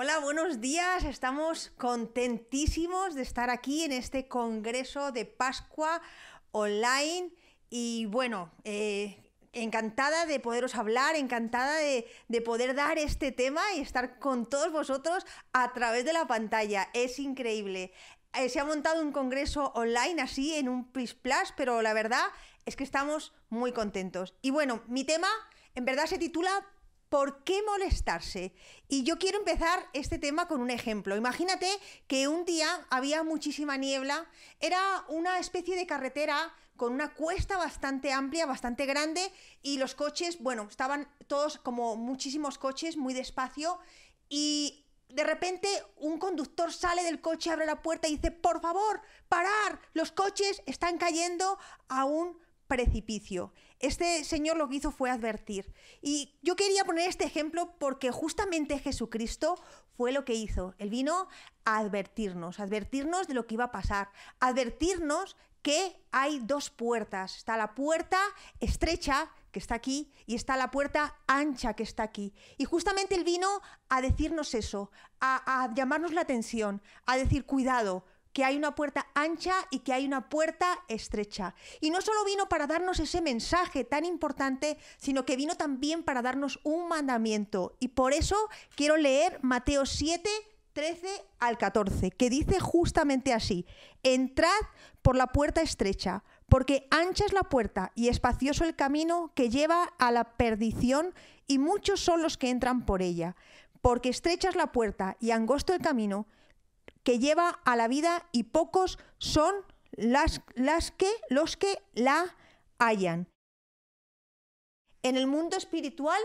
Hola, buenos días. Estamos contentísimos de estar aquí en este Congreso de Pascua online. Y bueno, eh, encantada de poderos hablar, encantada de, de, poder dar este tema y estar con todos vosotros a través de la pantalla. Es increíble. Eh, se ha montado un congreso online así en un Plus Plus, pero la verdad es que estamos muy contentos. Y bueno, mi tema en verdad se titula ¿Por qué molestarse? Y yo quiero empezar este tema con un ejemplo. Imagínate que un día había muchísima niebla, era una especie de carretera con una cuesta bastante amplia, bastante grande, y los coches, bueno, estaban todos como muchísimos coches, muy despacio, y de repente un conductor sale del coche, abre la puerta y dice, por favor, parar, los coches están cayendo a un precipicio. Este señor lo que hizo fue advertir. Y yo quería poner este ejemplo porque justamente Jesucristo fue lo que hizo. Él vino a advertirnos, advertirnos de lo que iba a pasar, advertirnos que hay dos puertas. Está la puerta estrecha que está aquí y está la puerta ancha que está aquí. Y justamente él vino a decirnos eso, a, a llamarnos la atención, a decir, cuidado, que hay una puerta ancha y que hay una puerta estrecha. Y no solo vino para darnos ese mensaje tan importante, sino que vino también para darnos un mandamiento. Y por eso quiero leer Mateo 7, 13 al 14, que dice justamente así, entrad por la puerta estrecha, porque ancha es la puerta y espacioso el camino que lleva a la perdición, y muchos son los que entran por ella, porque estrecha es la puerta y angosto el camino que lleva a la vida y pocos son las, las que, los que la hallan. En el mundo espiritual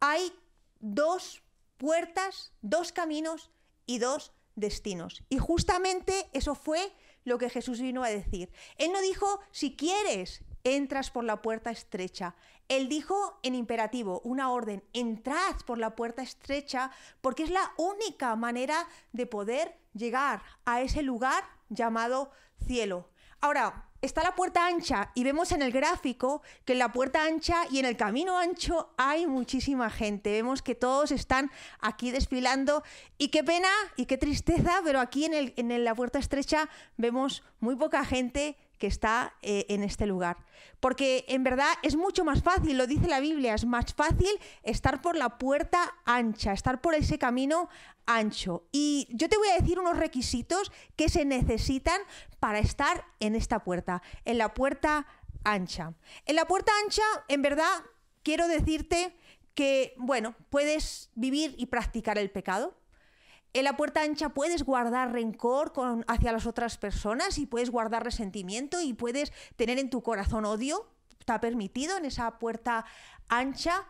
hay dos puertas, dos caminos y dos destinos. Y justamente eso fue lo que Jesús vino a decir. Él no dijo, si quieres, entras por la puerta estrecha. Él dijo en imperativo, una orden, entrad por la puerta estrecha porque es la única manera de poder llegar a ese lugar llamado cielo. Ahora, está la puerta ancha y vemos en el gráfico que en la puerta ancha y en el camino ancho hay muchísima gente. Vemos que todos están aquí desfilando y qué pena y qué tristeza, pero aquí en, en la puerta estrecha vemos muy poca gente que está eh, en este lugar. Porque en verdad es mucho más fácil, lo dice la Biblia, es más fácil estar por la puerta ancha, estar por ese camino ancho. Y yo te voy a decir unos requisitos que se necesitan para estar en esta puerta, en la puerta ancha. En la puerta ancha, en verdad, quiero decirte que, bueno, puedes vivir y practicar el pecado, en la puerta ancha puedes guardar rencor con, hacia las otras personas y puedes guardar resentimiento y puedes tener en tu corazón odio. Está permitido en esa puerta ancha.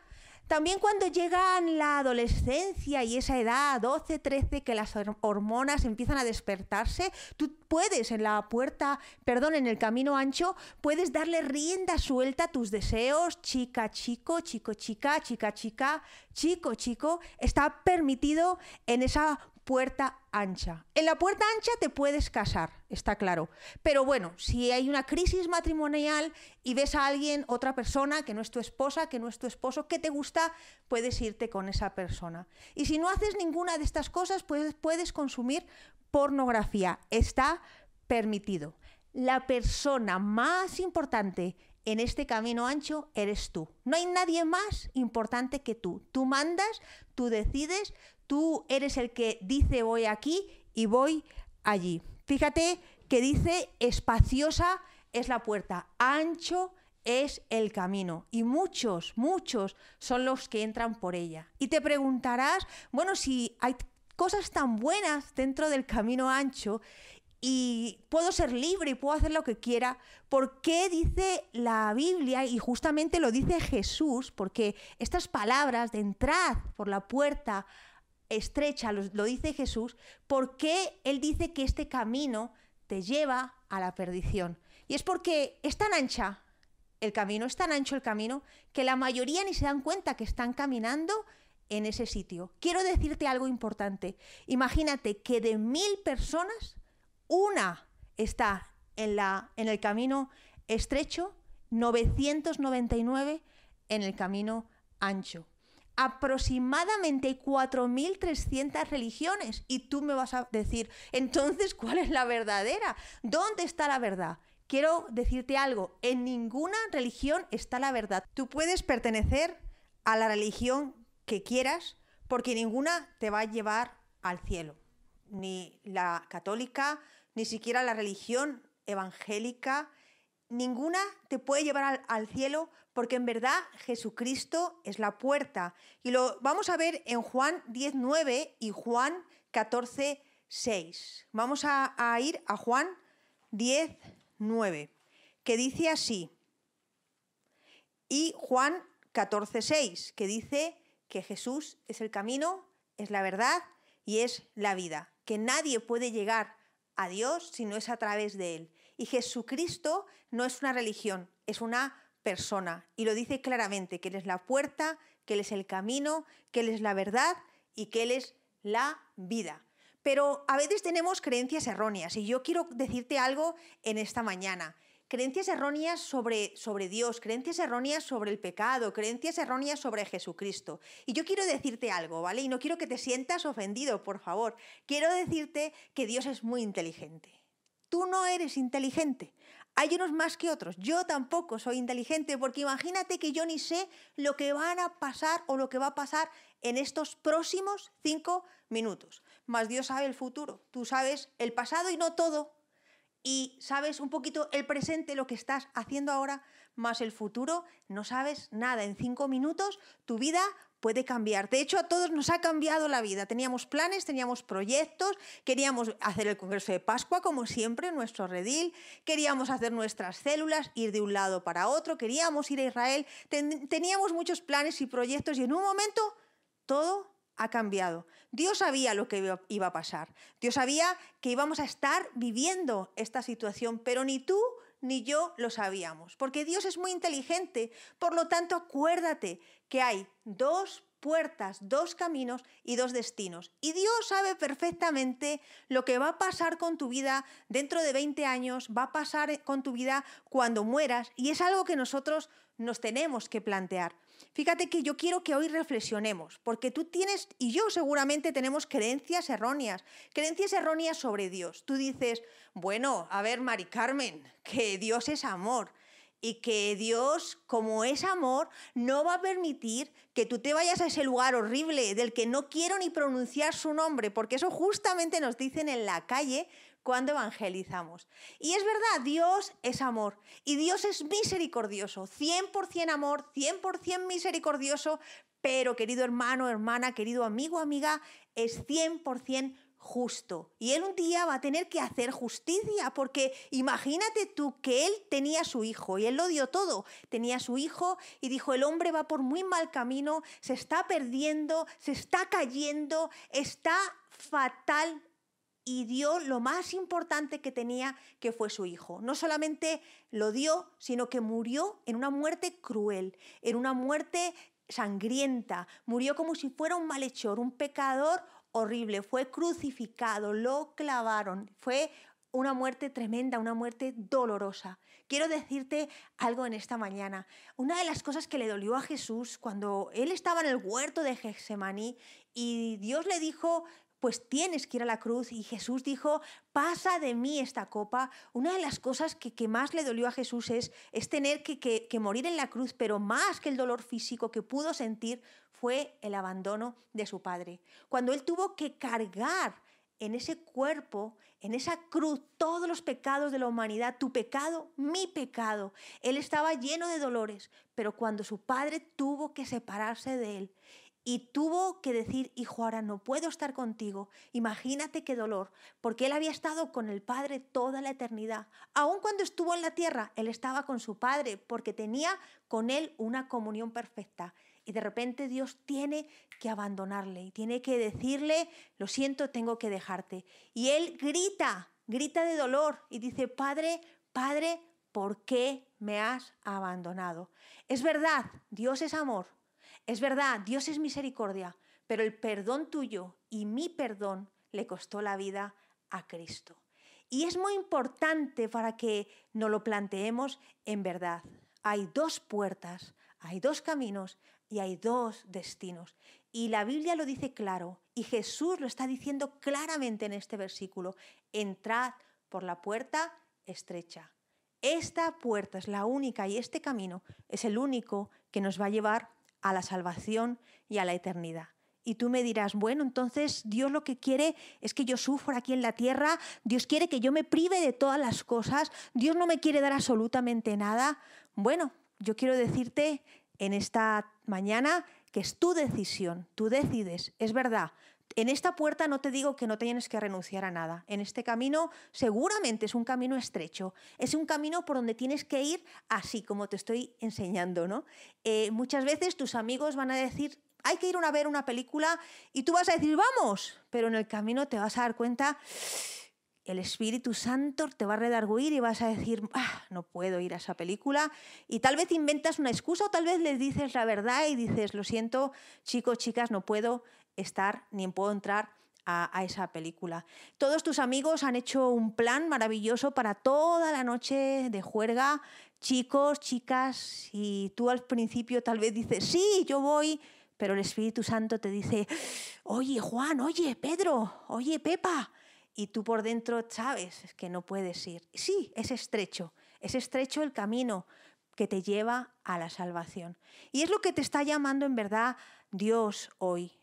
También cuando llegan la adolescencia y esa edad, 12, 13, que las hormonas empiezan a despertarse, tú puedes en la puerta, perdón, en el camino ancho, puedes darle rienda suelta a tus deseos, chica, chico, chico, chica, chica, chica, chico, chico. Está permitido en esa puerta ancha. En la puerta ancha te puedes casar, está claro. Pero bueno, si hay una crisis matrimonial y ves a alguien, otra persona, que no es tu esposa, que no es tu esposo, que te gusta, puedes irte con esa persona. Y si no haces ninguna de estas cosas, puedes consumir pornografía. Está permitido. La persona más importante en este camino ancho eres tú. No hay nadie más importante que tú. Tú mandas, tú decides, Tú eres el que dice voy aquí y voy allí. Fíjate que dice espaciosa es la puerta, ancho es el camino y muchos, muchos son los que entran por ella. Y te preguntarás, bueno, si hay cosas tan buenas dentro del camino ancho y puedo ser libre y puedo hacer lo que quiera, ¿por qué dice la Biblia y justamente lo dice Jesús? Porque estas palabras de entrar por la puerta estrecha, lo, dice Jesús, porque Él dice que este camino te lleva a la perdición. Y es porque es tan ancha el camino, es tan ancho el camino, que la mayoría ni se dan cuenta que están caminando en ese sitio. Quiero decirte algo importante. Imagínate que de mil personas, una está en, la, en el camino estrecho, 999 en el camino ancho. aproximadamente 4.300 religiones. Y tú me vas a decir, entonces, ¿cuál es la verdadera? ¿Dónde está la verdad? Quiero decirte algo, en ninguna religión está la verdad. Tú puedes pertenecer a la religión que quieras porque ninguna te va a llevar al cielo. Ni la católica, ni siquiera la religión evangélica, ninguna te puede llevar al, cielo porque en verdad Jesucristo es la puerta. Y lo vamos a ver en Juan 19 y Juan 14, 6. Vamos a, a ir a Juan 10, 9, que dice así. Y Juan 14, 6, que dice que Jesús es el camino, es la verdad y es la vida. Que nadie puede llegar a Dios si no es a través de Él. Y Jesucristo no es una religión, es una persona. Y lo dice claramente, que Él es la puerta, que Él es el camino, que Él es la verdad y que Él es la vida. Pero a veces tenemos creencias erróneas y yo quiero decirte algo en esta mañana. Creencias erróneas sobre, sobre Dios, creencias erróneas sobre el pecado, creencias erróneas sobre Jesucristo. Y yo quiero decirte algo, ¿vale? Y no quiero que te sientas ofendido, por favor. Quiero decirte que Dios es muy inteligente. Tú no eres inteligente. Hay unos más que otros. Yo tampoco soy inteligente porque imagínate que yo ni sé lo que van a pasar o lo que va a pasar en estos próximos cinco minutos. Más Dios sabe el futuro. Tú sabes el pasado y no todo. Y sabes un poquito el presente, lo que estás haciendo ahora, más el futuro. No sabes nada. En cinco minutos tu vida puede cambiar. De hecho, a todos nos ha cambiado la vida. Teníamos planes, teníamos proyectos, queríamos hacer el Congreso de Pascua, como siempre, nuestro redil, queríamos hacer nuestras células, ir de un lado para otro, queríamos ir a Israel, teníamos muchos planes y proyectos y en un momento todo ha cambiado. Dios sabía lo que iba a pasar. Dios sabía que íbamos a estar viviendo esta situación, pero ni tú ni yo lo sabíamos, porque Dios es muy inteligente. Por lo tanto, acuérdate que hay dos puertas, dos caminos y dos destinos. Y Dios sabe perfectamente lo que va a pasar con tu vida dentro de 20 años, va a pasar con tu vida cuando mueras, y es algo que nosotros nos tenemos que plantear. Fíjate que yo quiero que hoy reflexionemos, porque tú tienes, y yo seguramente tenemos creencias erróneas, creencias erróneas sobre Dios. Tú dices, bueno, a ver, Mari Carmen, que Dios es amor y que Dios, como es amor, no va a permitir que tú te vayas a ese lugar horrible del que no quiero ni pronunciar su nombre, porque eso justamente nos dicen en la calle cuando evangelizamos. Y es verdad, Dios es amor y Dios es misericordioso, 100% amor, 100% misericordioso, pero querido hermano, hermana, querido amigo, amiga, es 100% justo. Y él un día va a tener que hacer justicia, porque imagínate tú que él tenía su hijo y él lo dio todo. Tenía su hijo y dijo, el hombre va por muy mal camino, se está perdiendo, se está cayendo, está fatal y dio lo más importante que tenía, que fue su hijo. No solamente lo dio, sino que murió en una muerte cruel, en una muerte sangrienta. Murió como si fuera un malhechor, un pecador horrible. Fue crucificado, lo clavaron. Fue una muerte tremenda, una muerte dolorosa. Quiero decirte algo en esta mañana. Una de las cosas que le dolió a Jesús cuando él estaba en el huerto de Getsemaní y Dios le dijo, pues tienes que ir a la cruz. Y Jesús dijo, pasa de mí esta copa. Una de las cosas que, más le dolió a Jesús es, tener que, que morir en la cruz, pero más que el dolor físico que pudo sentir fue el abandono de su padre. Cuando él tuvo que cargar en ese cuerpo, en esa cruz, todos los pecados de la humanidad, tu pecado, mi pecado. Él estaba lleno de dolores, pero cuando su padre tuvo que separarse de él y tuvo que decir, hijo, ahora no puedo estar contigo. Imagínate qué dolor, porque él había estado con el Padre toda la eternidad. Aun cuando estuvo en la tierra, él estaba con su Padre, porque tenía con él una comunión perfecta. Y de repente Dios tiene que abandonarle y tiene que decirle, lo siento, tengo que dejarte. Y él grita, grita de dolor y dice, Padre, Padre, ¿por qué me has abandonado? Es verdad, Dios es amor, es verdad, Dios es misericordia, pero el perdón tuyo y mi perdón le costó la vida a Cristo. Y es muy importante para que nos lo planteemos en verdad. Hay dos puertas, hay dos caminos, y hay dos destinos. Y la Biblia lo dice claro, y Jesús lo está diciendo claramente en este versículo. Entrad por la puerta estrecha. Esta puerta es la única y este camino es el único que nos va a llevar a la salvación y a la eternidad. Y tú me dirás, bueno, entonces Dios lo que quiere es que yo sufra aquí en la tierra, Dios quiere que yo me prive de todas las cosas, Dios no me quiere dar absolutamente nada. Bueno, yo quiero decirte en esta mañana que es tu decisión, tú decides, es verdad. En esta puerta no te digo que no tienes que renunciar a nada. En este camino seguramente es un camino estrecho, es un camino por donde tienes que ir así como te estoy enseñando, ¿no? Eh, muchas veces tus amigos van a decir, hay que ir a ver una película y tú vas a decir, vamos, pero en el camino te vas a dar cuenta el Espíritu Santo te va a redarguir y vas a decir, ah, no puedo ir a esa película. Y tal vez inventas una excusa o tal vez le dices la verdad y dices, lo siento, chicos, chicas, no puedo estar ni puedo entrar a, esa película. Todos tus amigos han hecho un plan maravilloso para toda la noche de juerga, chicos, chicas, y tú al principio tal vez dices, sí, yo voy, pero el Espíritu Santo te dice, oye Juan, oye Pedro, oye Pepa, y tú por dentro sabes que no puedes ir. Sí, es estrecho, es estrecho el camino que te lleva a la salvación. Y es lo que te está llamando en verdad Dios hoy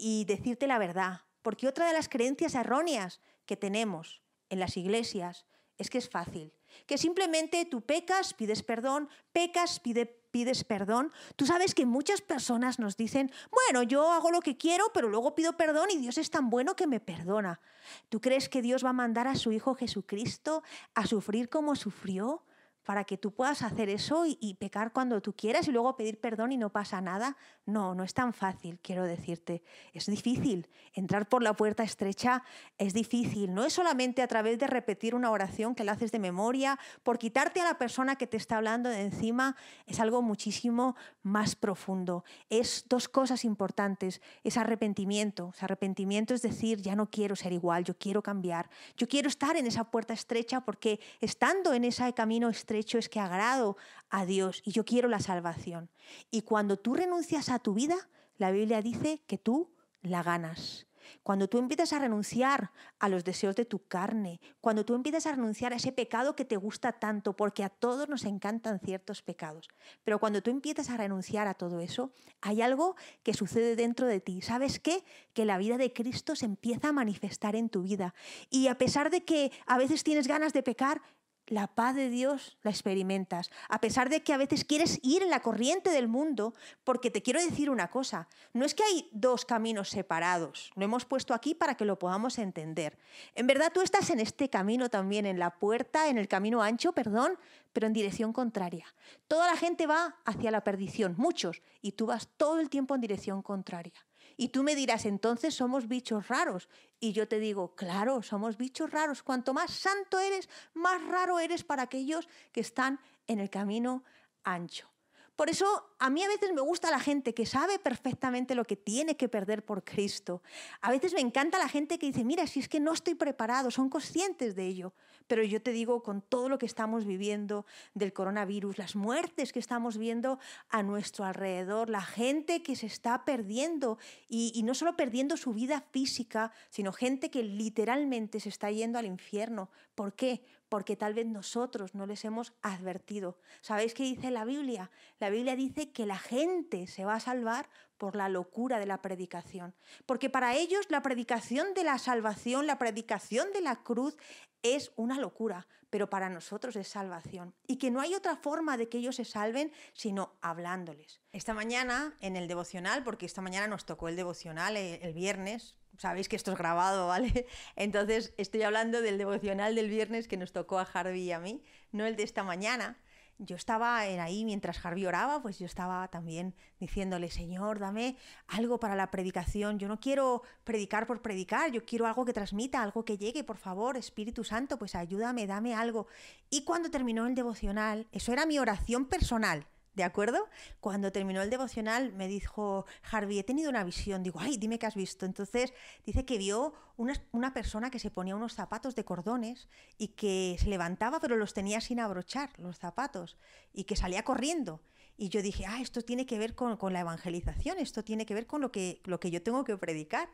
y decirte la verdad, porque otra de las creencias erróneas que tenemos en las iglesias es que es fácil, que simplemente tú pecas, pides perdón, pecas, pide, pides perdón. Tú sabes que muchas personas nos dicen, bueno, yo hago lo que quiero, pero luego pido perdón y Dios es tan bueno que me perdona. ¿Tú crees que Dios va a mandar a su Hijo Jesucristo a sufrir como sufrió? Para que tú puedas hacer eso y, pecar cuando tú quieras y luego pedir perdón y no pasa nada. No, no es tan fácil, quiero decirte. Es difícil. Entrar por la puerta estrecha es difícil. No es solamente a través de repetir una oración que la haces de memoria, por quitarte a la persona que te está hablando de encima, es algo muchísimo más profundo. Es dos cosas importantes. Es arrepentimiento. arrepentimiento es decir, ya no quiero ser igual, yo quiero cambiar. Yo quiero estar en esa puerta estrecha porque estando en ese camino estrecho, hecho es que agrado a Dios y yo quiero la salvación. Y cuando tú renuncias a tu vida, la Biblia dice que tú la ganas. Cuando tú empiezas a renunciar a los deseos de tu carne, cuando tú empiezas a renunciar a ese pecado que te gusta tanto, porque a todos nos encantan ciertos pecados, pero cuando tú empiezas a renunciar a todo eso, hay algo que sucede dentro de ti. ¿Sabes qué? Que la vida de Cristo se empieza a manifestar en tu vida. Y a pesar de que a veces tienes ganas de pecar, la paz de Dios la experimentas, a pesar de que a veces quieres ir en la corriente del mundo, porque te quiero decir una cosa, no es que hay dos caminos separados, lo hemos puesto aquí para que lo podamos entender. En verdad tú estás en este camino también, en la puerta, en el camino ancho, perdón, pero en dirección contraria. Toda la gente va hacia la perdición, muchos, y tú vas todo el tiempo en dirección contraria. Y tú me dirás, entonces somos bichos raros. Y yo te digo, claro, somos bichos raros. Cuanto más santo eres, más raro eres para aquellos que están en el camino ancho. Por eso a mí a veces me gusta la gente que sabe perfectamente lo que tiene que perder por Cristo. A veces me encanta la gente que dice, mira, si es que no estoy preparado, son conscientes de ello. Pero yo te digo, con todo lo que estamos viviendo del coronavirus, las muertes que estamos viendo a nuestro alrededor, la gente que se está perdiendo, y, y no solo perdiendo su vida física, sino gente que literalmente se está yendo al infierno. ¿Por qué? Porque tal vez nosotros no les hemos advertido. ¿Sabéis qué dice la Biblia? La Biblia dice que la gente se va a salvar por la locura de la predicación, porque para ellos la predicación de la salvación, la predicación de la cruz es una locura, pero para nosotros es salvación. Y que no hay otra forma de que ellos se salven sino hablándoles. Esta mañana en el devocional, porque esta mañana nos tocó el devocional eh, el, viernes, sabéis que esto es grabado, ¿vale? Entonces estoy hablando del devocional del viernes que nos tocó a Harvey y a mí, no el de esta mañana. Yo estaba ahí mientras Harvey oraba, pues yo estaba también diciéndole, Señor, dame algo para la predicación. Yo no quiero predicar por predicar, yo quiero algo que transmita, algo que llegue, por favor, Espíritu Santo, pues ayúdame, dame algo. Y cuando terminó el devocional, eso era mi oración personal. ¿De acuerdo? Cuando terminó el devocional me dijo, Harvey, he tenido una visión. Digo, ay, dime qué has visto. Entonces dice que vio una, una, persona que se ponía unos zapatos de cordones y que se levantaba pero los tenía sin abrochar, los zapatos, y que salía corriendo. Y yo dije, ah, esto tiene que ver con, con la evangelización, esto tiene que ver con lo que, lo que yo tengo que predicar.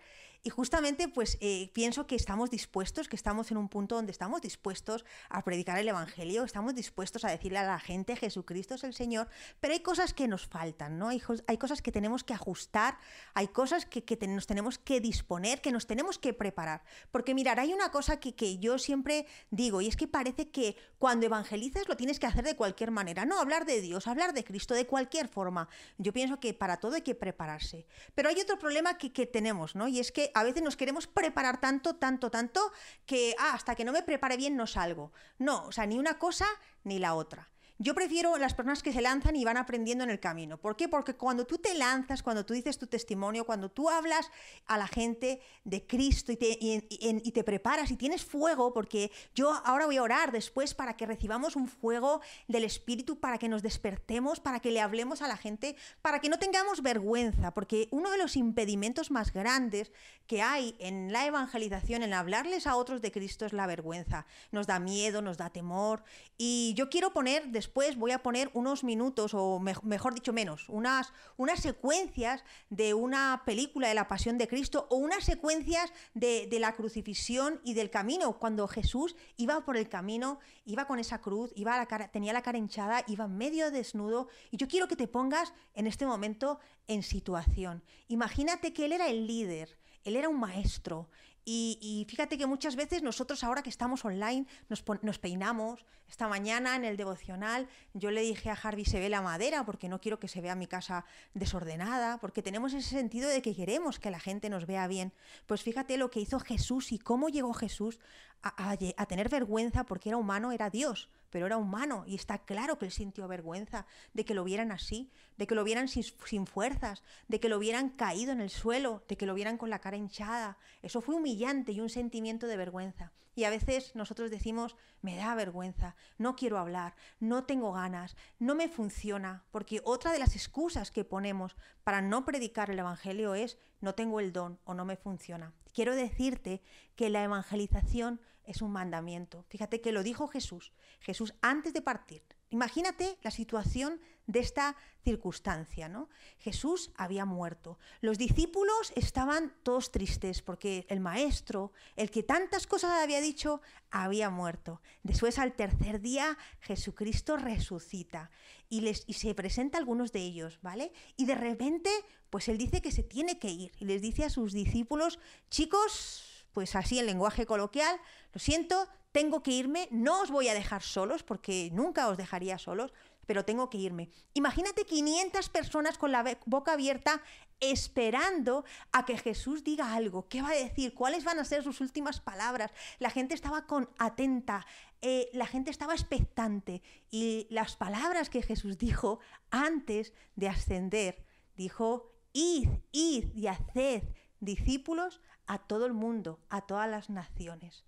Y justamente pues eh, pienso que estamos dispuestos, que estamos en un punto donde estamos dispuestos a predicar el Evangelio, estamos dispuestos a decirle a la gente Jesucristo es el Señor, pero hay cosas que nos faltan, ¿no? Hay, hay cosas que tenemos que ajustar, hay cosas que, nos tenemos que disponer, que nos tenemos que preparar. Porque mirar, hay una cosa que, que yo siempre digo, y es que parece que cuando evangelizas lo tienes que hacer de cualquier manera, no hablar de Dios, hablar de Cristo de cualquier forma. Yo pienso que para todo hay que prepararse. Pero hay otro problema que, que tenemos, ¿no? Y es que a veces nos queremos preparar tanto, tanto, tanto, que ah, hasta que no me prepare bien no salgo. No, o sea, ni una cosa ni la otra. Yo prefiero las personas que se lanzan y van aprendiendo en el camino. ¿Por qué? Porque cuando tú te lanzas, cuando tú dices tu testimonio, cuando tú hablas a la gente de Cristo y te, y, te preparas y tienes fuego, porque yo ahora voy a orar después para que recibamos un fuego del Espíritu, para que nos despertemos, para que le hablemos a la gente, para que no tengamos vergüenza, porque uno de los impedimentos más grandes que hay en la evangelización, en hablarles a otros de Cristo, es la vergüenza. Nos da miedo, nos da temor. Y yo quiero poner después voy a poner unos minutos, o mejor dicho menos, unas, unas secuencias de una película de la Pasión de Cristo o unas secuencias de, de la crucifixión y del camino, cuando Jesús iba por el camino, iba con esa cruz, iba la cara, tenía la cara hinchada, iba medio desnudo, y yo quiero que te pongas en este momento en situación. Imagínate que él era el líder, él era un maestro, y, fíjate que muchas veces nosotros ahora que estamos online nos, peinamos. Esta mañana en el devocional yo le dije a Harvey se ve la madera porque no quiero que se vea mi casa desordenada, porque tenemos ese sentido de que queremos que la gente nos vea bien. Pues fíjate lo que hizo Jesús y cómo llegó Jesús a tener vergüenza porque era humano, era Dios pero era humano y está claro que él sintió vergüenza de que lo vieran así, de que lo vieran sin, fuerzas, de que lo vieran caído en el suelo, de que lo vieran con la cara hinchada. Eso fue humillante y un sentimiento de vergüenza. Y a veces nosotros decimos, me da vergüenza, no quiero hablar, no tengo ganas, no me funciona, porque otra de las excusas que ponemos para no predicar el Evangelio es, no tengo el don o no me funciona. Quiero decirte que la evangelización es un mandamiento. Fíjate que lo dijo Jesús. Jesús antes de partir. Imagínate la situación de esta circunstancia, ¿no? Jesús había muerto. Los discípulos estaban todos tristes porque el maestro, el que tantas cosas había dicho, había muerto. Después al tercer día Jesucristo resucita y les y se presenta a algunos de ellos, ¿vale? Y de repente, pues él dice que se tiene que ir y les dice a sus discípulos, "Chicos, pues así en lenguaje coloquial, lo siento, tengo que irme, no os voy a dejar solos, porque nunca os dejaría solos, pero tengo que irme. Imagínate 500 personas con la boca abierta esperando a que Jesús diga algo. ¿Qué va a decir? ¿Cuáles van a ser sus últimas palabras? La gente estaba con atenta, eh, la gente estaba expectante y las palabras que Jesús dijo antes de ascender, dijo, id, id y haced discípulos a todo el mundo, a todas las naciones.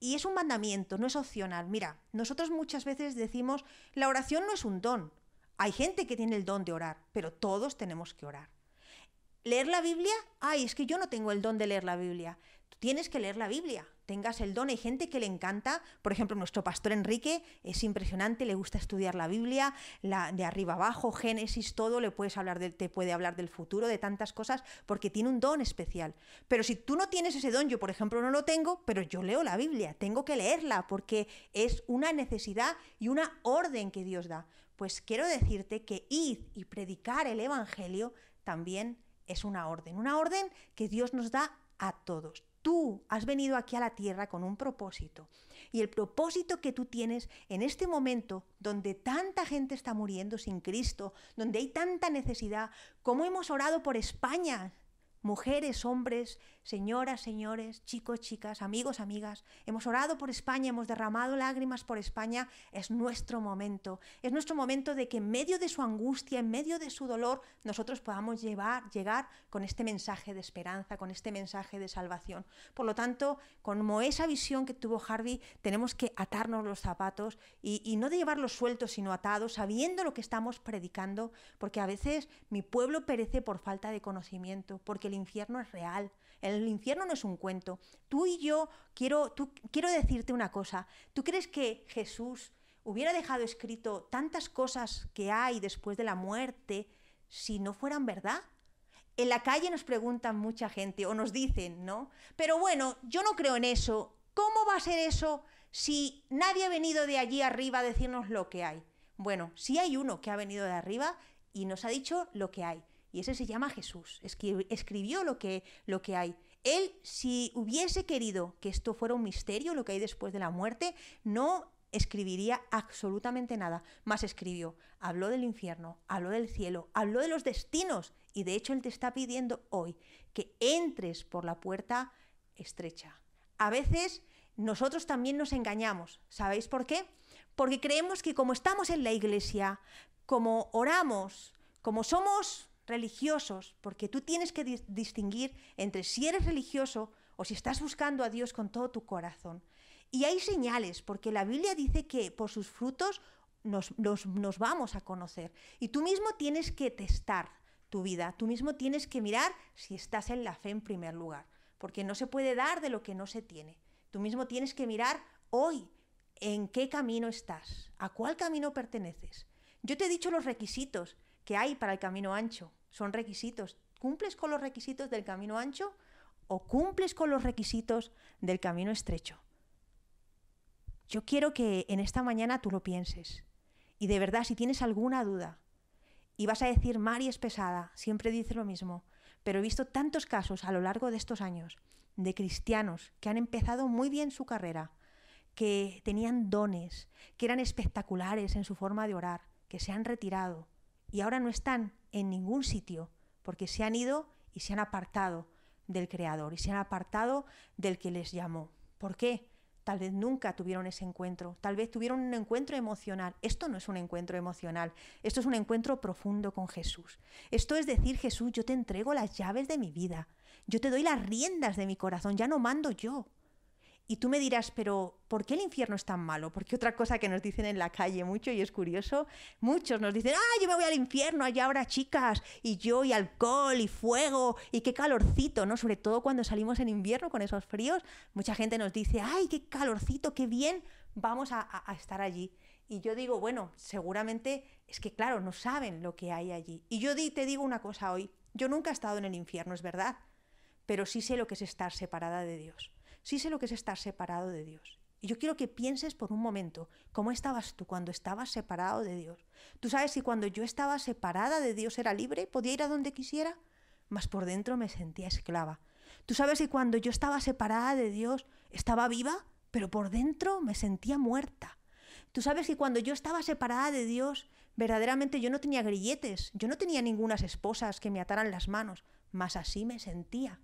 Y es un mandamiento, no es opcional. Mira, nosotros muchas veces decimos, la oración no es un don. Hay gente que tiene el don de orar, pero todos tenemos que orar. ¿Leer la Biblia? Ay, es que yo no tengo el don de leer la Biblia. Tú tienes que leer la Biblia tengas el don. Hay gente que le encanta, por ejemplo, nuestro pastor Enrique es impresionante, le gusta estudiar la Biblia, la, de arriba abajo, Génesis, todo, le puedes hablar de, te puede hablar del futuro, de tantas cosas, porque tiene un don especial. Pero si tú no tienes ese don, yo por ejemplo no lo tengo, pero yo leo la Biblia, tengo que leerla, porque es una necesidad y una orden que Dios da. Pues quiero decirte que ir y predicar el Evangelio también es una orden, una orden que Dios nos da a todos. Tú has venido aquí a la tierra con un propósito. Y el propósito que tú tienes en este momento, donde tanta gente está muriendo sin Cristo, donde hay tanta necesidad, como hemos orado por España, mujeres, hombres, señoras, señores, chicos, chicas, amigos, amigas, hemos orado por España, hemos derramado lágrimas por España, es nuestro momento. Es nuestro momento de que en medio de su angustia, en medio de su dolor, nosotros podamos llevar, llegar con este mensaje de esperanza, con este mensaje de salvación. Por lo tanto, como esa visión que tuvo Harvey, tenemos que atarnos los zapatos y, y no de llevarlos sueltos, sino atados, sabiendo lo que estamos predicando, porque a veces mi pueblo perece por falta de conocimiento, porque el infierno es real. El infierno no es un cuento. Tú y yo quiero, quiero decirte una cosa. ¿Tú crees que Jesús hubiera dejado escrito tantas cosas que hay después de la muerte si no fueran verdad? En la calle nos preguntan mucha gente o nos dicen, ¿no? Pero bueno, yo no creo en eso. ¿Cómo va a ser eso si nadie ha venido de allí arriba a decirnos lo que hay? Bueno, sí hay uno que ha venido de arriba y nos ha dicho lo que hay. Y ese se llama Jesús. Escribió lo que, lo que hay. Él, si hubiese querido que esto fuera un misterio, lo que hay después de la muerte, no escribiría absolutamente nada. Más escribió, habló del infierno, habló del cielo, habló de los destinos. Y de hecho Él te está pidiendo hoy que entres por la puerta estrecha. A veces nosotros también nos engañamos. ¿Sabéis por qué? Porque creemos que como estamos en la iglesia, como oramos, como somos religiosos, porque tú tienes que distinguir entre si eres religioso o si estás buscando a Dios con todo tu corazón. Y hay señales, porque la Biblia dice que por sus frutos nos, nos, vamos a conocer. Y tú mismo tienes que testar tu vida, tú mismo tienes que mirar si estás en la fe en primer lugar, porque no se puede dar de lo que no se tiene. Tú mismo tienes que mirar hoy en qué camino estás, a cuál camino perteneces. Yo te he dicho los requisitos que hay para el camino ancho, son requisitos. ¿Cumples con los requisitos del camino ancho o cumples con los requisitos del camino estrecho? Yo quiero que en esta mañana tú lo pienses. Y de verdad, si tienes alguna duda y vas a decir, Mari es pesada, siempre dice lo mismo, pero he visto tantos casos a lo largo de estos años de cristianos que han empezado muy bien su carrera, que tenían dones, que eran espectaculares en su forma de orar, que se han retirado y ahora no están en ningún sitio porque se han ido y se han apartado del Creador y se han apartado del que les llamó. ¿Por qué? Tal vez nunca tuvieron ese encuentro, tal vez tuvieron un encuentro emocional. Esto no es un encuentro emocional, esto es un encuentro profundo con Jesús. Esto es decir, Jesús, yo te entrego las llaves de mi vida, yo te doy las riendas de mi corazón, ya no mando yo, y tú me dirás, pero ¿por qué el infierno es tan malo? Porque otra cosa que nos dicen en la calle mucho y es curioso, muchos nos dicen, ah, yo me voy al infierno, allá habrá chicas, y yo, y alcohol, y fuego, y qué calorcito, ¿no? Sobre todo cuando salimos en invierno con esos fríos, mucha gente nos dice, ay, qué calorcito, qué bien, vamos a, a estar allí. Y yo digo, bueno, seguramente es que, claro, no saben lo que hay allí. Y yo te digo una cosa hoy, yo nunca he estado en el infierno, es verdad, pero sí sé lo que es estar separada de Dios sí sé lo que es estar separado de Dios. Y yo quiero que pienses por un momento cómo estabas tú cuando estabas separado de Dios. Tú sabes si cuando yo estaba separada de Dios era libre, podía ir a donde quisiera, mas por dentro me sentía esclava. Tú sabes si cuando yo estaba separada de Dios estaba viva, pero por dentro me sentía muerta. Tú sabes que cuando yo estaba separada de Dios, verdaderamente yo no tenía grilletes, yo no tenía ningunas esposas que me ataran las manos, mas así me sentía.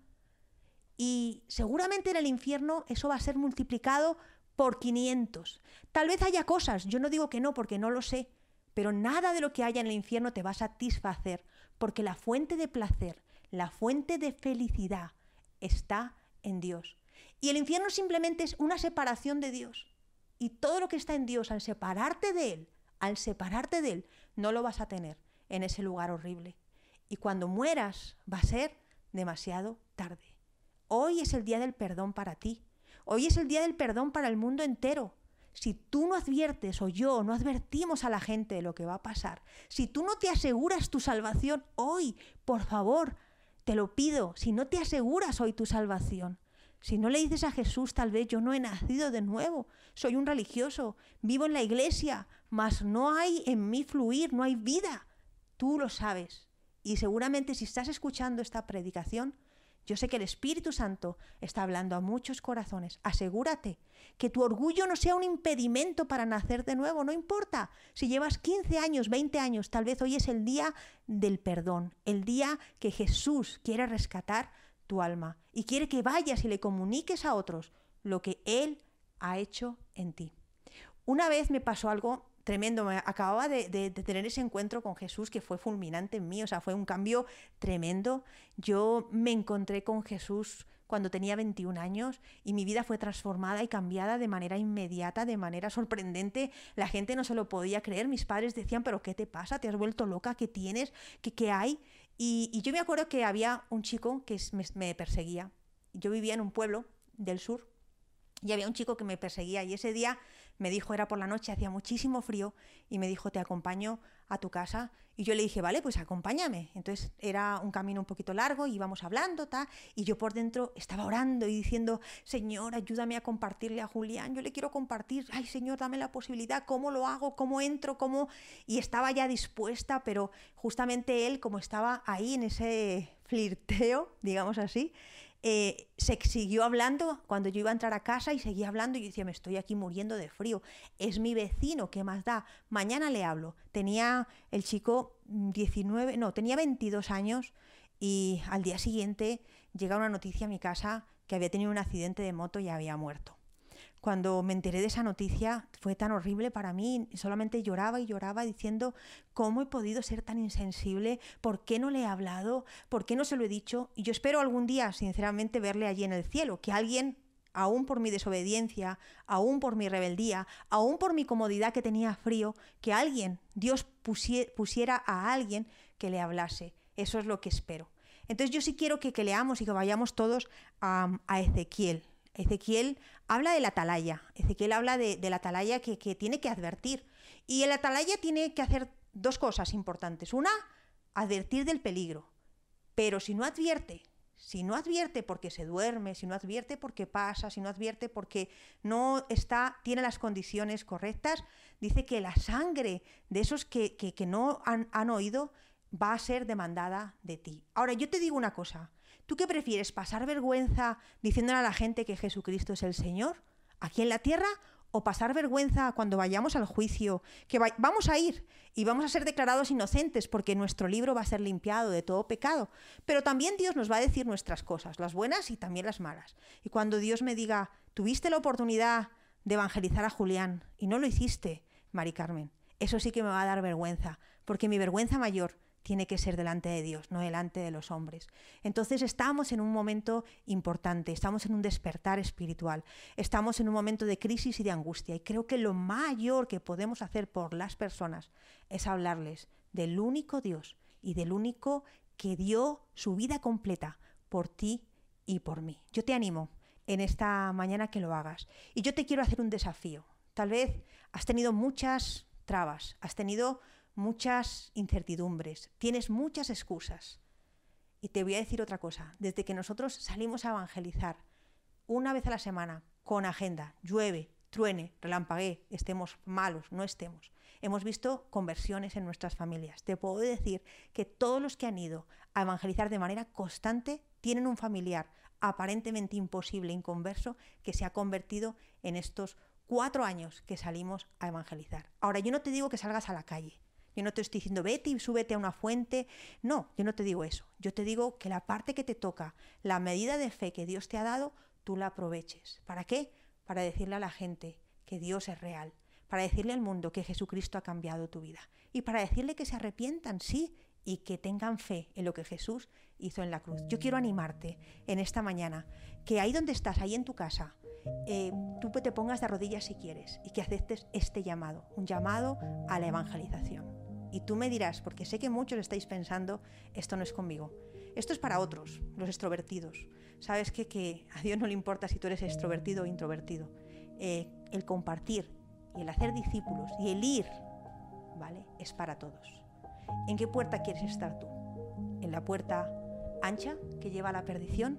Y seguramente en el infierno eso va a ser multiplicado por 500. Tal vez haya cosas, yo no digo que no porque no lo sé, pero nada de lo que haya en el infierno te va a satisfacer, porque la fuente de placer, la fuente de felicidad está en Dios. Y el infierno simplemente es una separación de Dios. Y todo lo que está en Dios, al separarte de Él, al separarte de Él, no lo vas a tener en ese lugar horrible. Y cuando mueras va a ser demasiado tarde. Hoy es el día del perdón para ti. Hoy es el día del perdón para el mundo entero. Si tú no adviertes o yo no advertimos a la gente de lo que va a pasar, si tú no te aseguras tu salvación hoy, por favor, te lo pido, si no te aseguras hoy tu salvación, si no le dices a Jesús, tal vez yo no he nacido de nuevo, soy un religioso, vivo en la iglesia, mas no hay en mí fluir, no hay vida. Tú lo sabes. Y seguramente si estás escuchando esta predicación, yo sé que el Espíritu Santo está hablando a muchos corazones. Asegúrate que tu orgullo no sea un impedimento para nacer de nuevo. No importa si llevas 15 años, 20 años, tal vez hoy es el día del perdón, el día que Jesús quiere rescatar tu alma y quiere que vayas y le comuniques a otros lo que Él ha hecho en ti. Una vez me pasó algo tremendo. Me acababa de, tener ese encuentro con Jesús que fue fulminante en mí, o sea, fue un cambio tremendo. Yo me encontré con Jesús cuando tenía 21 años y mi vida fue transformada y cambiada de manera inmediata, de manera sorprendente. La gente no se lo podía creer. Mis padres decían, pero ¿qué te pasa? ¿Te has vuelto loca? ¿Qué tienes? ¿Qué, qué hay? Y, yo me acuerdo que había un chico que me perseguía. Yo vivía en un pueblo del sur y había un chico que me perseguía y ese día me dijo, era por la noche, hacía muchísimo frío, y me dijo, te acompaño a tu casa. Y yo le dije, vale, pues acompáñame. Entonces era un camino un poquito largo, íbamos hablando, ta, y yo por dentro estaba orando y diciendo, Señor, ayúdame a compartirle a Julián, yo le quiero compartir, ay Señor, dame la posibilidad, ¿cómo lo hago? ¿Cómo entro? ¿Cómo? Y estaba ya dispuesta, pero justamente él, como estaba ahí en ese flirteo, digamos así, eh, se siguió hablando cuando yo iba a entrar a casa y seguía hablando y yo decía, me estoy aquí muriendo de frío. Es mi vecino, ¿qué más da? Mañana le hablo. Tenía el chico 19, no, tenía 22 años y al día siguiente llega una noticia a mi casa que había tenido un accidente de moto y había muerto. Cuando me enteré de esa noticia fue tan horrible para mí, solamente lloraba y lloraba diciendo, ¿cómo he podido ser tan insensible? ¿Por qué no le he hablado? ¿Por qué no se lo he dicho? Y yo espero algún día, sinceramente, verle allí en el cielo, que alguien aún por mi desobediencia, aún por mi rebeldía, aún por mi comodidad que tenía frío, que alguien, Dios pusiera a alguien que le hablase. Eso es lo que espero. Entonces yo sí quiero que, leamos y que vayamos todos a Ezequiel, Ezequiel habla de la atalaya. Ezequiel habla de, la atalaya que, tiene que advertir. Y el atalaya tiene que hacer dos cosas importantes. Una, advertir del peligro. Pero si no advierte, si no advierte porque se duerme, si no advierte porque pasa, si no advierte porque no está, tiene las condiciones correctas, dice que la sangre de esos que, no han, han oído va a ser demandada de ti. Ahora, yo te digo una cosa, ¿Tú qué prefieres? ¿Pasar vergüenza diciéndole a la gente que Jesucristo es el Señor aquí en la tierra? ¿O pasar vergüenza cuando vayamos al juicio? Que vamos a ir y vamos a ser declarados inocentes porque nuestro libro va a ser limpiado de todo pecado. Pero también Dios nos va a decir nuestras cosas, las buenas y también las malas. Y cuando Dios me diga, tuviste la oportunidad de evangelizar a Julián y no lo hiciste, Mari Carmen, eso sí que me va a dar vergüenza, porque mi vergüenza mayor tiene que ser delante de Dios, no delante de los hombres. Entonces estamos en un momento importante, estamos en un despertar espiritual, estamos en un momento de crisis y de angustia y creo que lo mayor que podemos hacer por las personas es hablarles del único Dios y del único que dio su vida completa por ti y por mí. Yo te animo en esta mañana que lo hagas y yo te quiero hacer un desafío. Tal vez has tenido muchas trabas, has tenido muchas incertidumbres, tienes muchas excusas. Y te voy a decir otra cosa, desde que nosotros salimos a evangelizar una vez a la semana, con agenda, llueve, truene, relampaguee, estemos malos, no estemos, hemos visto conversiones en nuestras familias. Te puedo decir que todos los que han ido a evangelizar de manera constante tienen un familiar aparentemente imposible, inconverso, que se ha convertido en estos cuatro años que salimos a evangelizar. Ahora, yo no te digo que salgas a la calle, yo no te estoy diciendo vete y súbete a una fuente. No, yo no te digo eso. Yo te digo que la parte que te toca, la medida de fe que Dios te ha dado, tú la aproveches. ¿Para qué? Para decirle a la gente que Dios es real. Para decirle al mundo que Jesucristo ha cambiado tu vida. Y para decirle que se arrepientan, sí, y que tengan fe en lo que Jesús hizo en la cruz. Yo quiero animarte en esta mañana, que ahí donde estás, ahí en tu casa, eh, tú te pongas de rodillas si quieres y que aceptes este llamado, un llamado a la evangelización. Y tú me dirás, porque sé que muchos estáis pensando, esto no es conmigo. Esto es para otros, los extrovertidos. Sabes que, a Dios no le importa si tú eres extrovertido o introvertido. Eh, el compartir y el hacer discípulos y el ir, ¿vale? Es para todos. ¿En qué puerta quieres estar tú? ¿En la puerta ancha que lleva a la perdición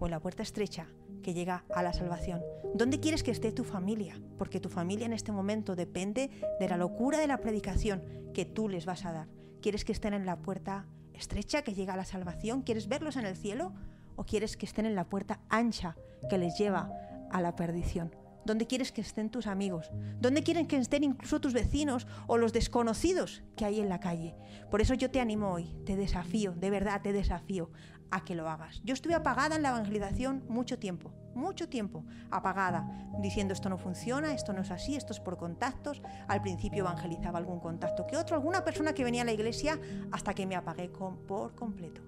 o en la puerta estrecha que llega a la salvación. ¿Dónde quieres que esté tu familia? Porque tu familia en este momento depende de la locura de la predicación que tú les vas a dar. ¿Quieres que estén en la puerta estrecha que llega a la salvación? ¿Quieres verlos en el cielo? ¿O quieres que estén en la puerta ancha que les lleva a la perdición? ¿Dónde quieres que estén tus amigos? ¿Dónde quieren que estén incluso tus vecinos o los desconocidos que hay en la calle? Por eso yo te animo hoy, te desafío, de verdad te desafío a que lo hagas. Yo estuve apagada en la evangelización mucho tiempo, mucho tiempo, apagada, diciendo esto no funciona, esto no es así, esto es por contactos. Al principio evangelizaba algún contacto que otro, alguna persona que venía a la iglesia, hasta que me apagué por completo.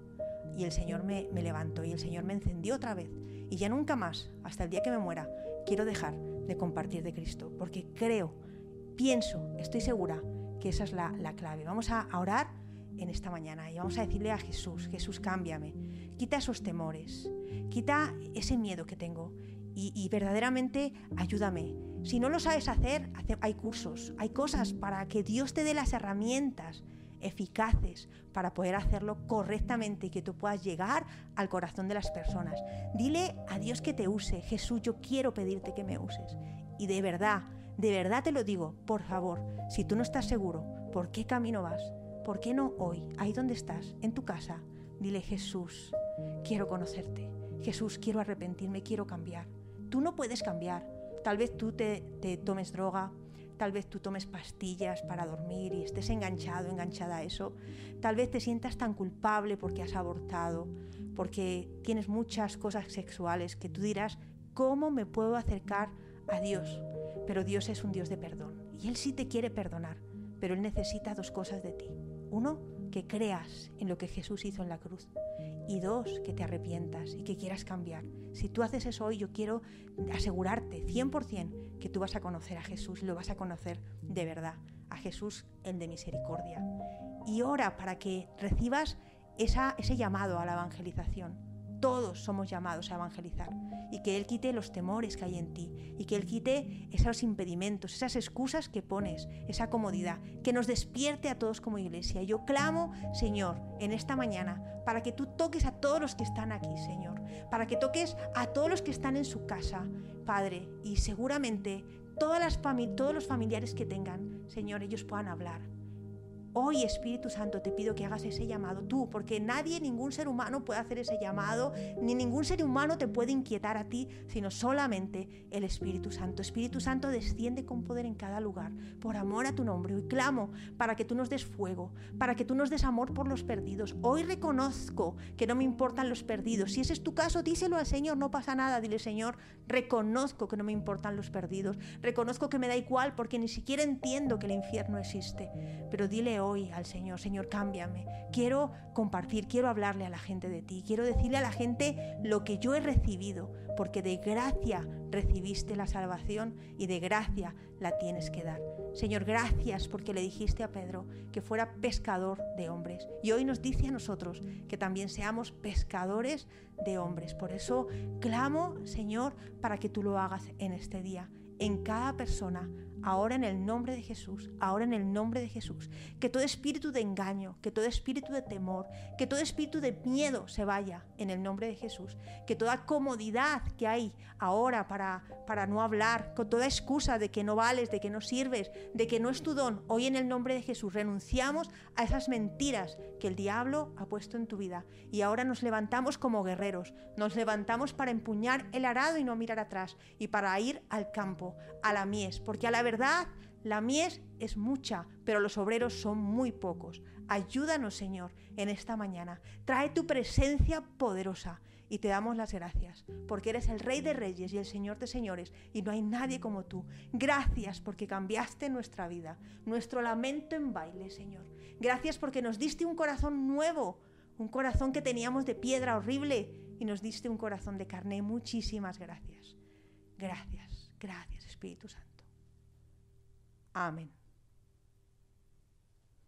Y el Señor me, levantó y el Señor me encendió otra vez. Y ya nunca más, hasta el día que me muera, quiero dejar de compartir de Cristo, porque creo, pienso, estoy segura que esa es la, la clave. Vamos a orar en esta mañana y vamos a decirle a Jesús, Jesús cámbiame, quita esos temores, quita ese miedo que tengo y, verdaderamente ayúdame. Si no lo sabes hacer, hay cursos, hay cosas para que Dios te dé las herramientas eficaces para poder hacerlo correctamente y que tú puedas llegar al corazón de las personas. Dile a Dios que te use. Jesús, yo quiero pedirte que me uses. Y de verdad, de verdad te lo digo, por favor, si tú no estás seguro, ¿por qué camino vas? ¿Por qué no hoy, ahí donde estás, en tu casa? Dile, Jesús, quiero conocerte. Jesús, quiero arrepentirme, quiero cambiar. Tú no puedes cambiar. Tal vez tú te, tomes droga, Tal vez tú tomes pastillas para dormir y estés enganchado, enganchada a eso. Tal vez te sientas tan culpable porque has abortado, porque tienes muchas cosas sexuales que tú dirás, ¿cómo me puedo acercar a Dios? Pero Dios es un Dios de perdón y Él sí te quiere perdonar, pero Él necesita dos cosas de ti. Uno, que creas en lo que Jesús hizo en la cruz. Y dos, que te arrepientas y que quieras cambiar. Si tú haces eso hoy, yo quiero asegurarte 100% que tú vas a conocer a Jesús, lo vas a conocer de verdad, a Jesús el de misericordia. Y ora para que recibas ese llamado a la evangelización todos somos llamados a evangelizar y que Él quite los temores que hay en ti y que Él quite esos impedimentos, esas excusas que pones, esa comodidad, que nos despierte a todos como iglesia. Yo clamo, Señor, en esta mañana para que tú toques a todos los que están aquí, Señor, para que toques a todos los que están en su casa, Padre, y seguramente todas las todos los familiares que tengan, Señor, ellos puedan hablar Hoy, Espíritu Santo, te pido que hagas ese llamado tú, porque nadie, ningún ser humano puede hacer ese llamado, ni ningún ser humano te puede inquietar a ti, sino solamente el Espíritu Santo. Espíritu Santo desciende con poder en cada lugar, por amor a tu nombre. Hoy clamo para que tú nos des fuego, para que tú nos des amor por los perdidos. Hoy reconozco que no me importan los perdidos. Si ese es tu caso, díselo al Señor, no pasa nada. Dile, Señor, reconozco que no me importan los perdidos. Reconozco que me da igual porque ni siquiera entiendo que el infierno existe. Pero dile hoy al Señor, Señor, cámbiame. Quiero compartir, quiero hablarle a la gente de ti, quiero decirle a la gente lo que yo he recibido, porque de gracia recibiste la salvación y de gracia la tienes que dar. Señor, gracias porque le dijiste a Pedro que fuera pescador de hombres. Y hoy nos dice a nosotros que también seamos pescadores de hombres. Por eso clamo, Señor, para que tú lo hagas en este día, en cada persona ahora en el nombre de Jesús, ahora en el nombre de Jesús, que todo espíritu de engaño, que todo espíritu de temor, que todo espíritu de miedo se vaya en el nombre de Jesús, que toda comodidad que hay ahora para, para no hablar, con toda excusa de que no vales, de que no sirves, de que no es tu don, hoy en el nombre de Jesús renunciamos a esas mentiras que el diablo ha puesto en tu vida y ahora nos levantamos como guerreros, nos levantamos para empuñar el arado y no mirar atrás y para ir al campo, a la mies, porque a la verdad la mies es mucha, pero los obreros son muy pocos. Ayúdanos, Señor, en esta mañana. Trae tu presencia poderosa y te damos las gracias, porque eres el Rey de Reyes y el Señor de Señores, y no hay nadie como tú. Gracias porque cambiaste nuestra vida, nuestro lamento en baile, Señor. Gracias porque nos diste un corazón nuevo, un corazón que teníamos de piedra horrible, y nos diste un corazón de carne. Muchísimas gracias. Gracias, gracias, Espíritu Santo. Amén.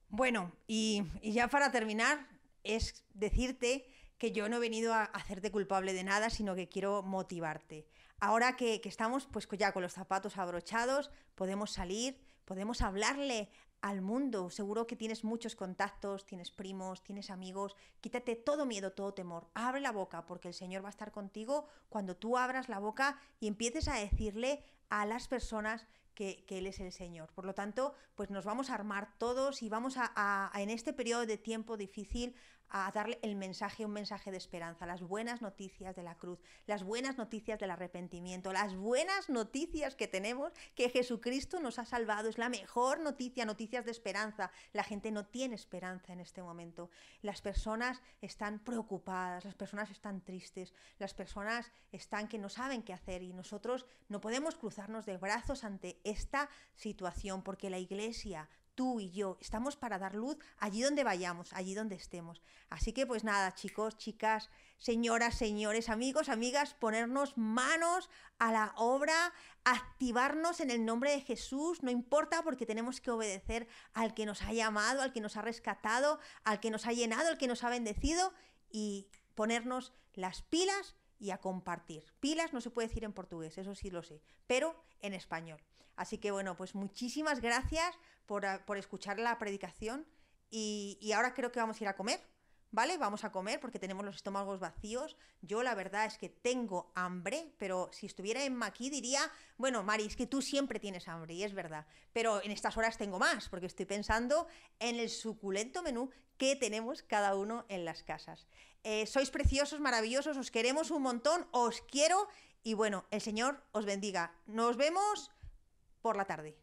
Bueno, y, ya para terminar, es decirte que yo no he venido a hacerte culpable de nada, sino que quiero motivarte. Ahora que, que, estamos pues ya con los zapatos abrochados, podemos salir, podemos hablarle al mundo. Seguro que tienes muchos contactos, tienes primos, tienes amigos. Quítate todo miedo, todo temor. Abre la boca, porque el Señor va a estar contigo cuando tú abras la boca y empieces a decirle a las personas que, Él es el Señor. Por lo tanto, pues nos vamos a armar todos y vamos a, en este periodo de tiempo difícil a darle el mensaje, un mensaje de esperanza, las buenas noticias de la cruz, las buenas noticias del arrepentimiento, las buenas noticias que tenemos que Jesucristo nos ha salvado. Es la mejor noticia, noticias de esperanza. La gente no tiene esperanza en este momento. Las personas están preocupadas, las personas están tristes, las personas están que no saben qué hacer y nosotros no podemos cruzarnos de brazos ante esta situación porque la iglesia tú y yo, estamos para dar luz allí donde vayamos, allí donde estemos. Así que pues nada, chicos, chicas, señoras, señores, amigos, amigas, ponernos manos a la obra, activarnos en el nombre de Jesús, no importa porque tenemos que obedecer al que nos ha llamado, al que nos ha rescatado, al que nos ha llenado, al que nos ha bendecido y ponernos las pilas y a compartir. Pilas no se puede decir en portugués, eso sí lo sé, pero en español. Así que bueno, pues muchísimas gracias por, por escuchar la predicación y, y ahora creo que vamos a ir a comer. ¿vale? Vamos a comer porque tenemos los estómagos vacíos. Yo la verdad es que tengo hambre, pero si estuviera en Maquí diría, bueno, Mari, es que tú siempre tienes hambre, y es verdad. Pero en estas horas tengo más, porque estoy pensando en el suculento menú que tenemos cada uno en las casas. Eh, sois preciosos, maravillosos, os queremos un montón, os quiero y bueno, el Señor os bendiga. Nos vemos por la tarde.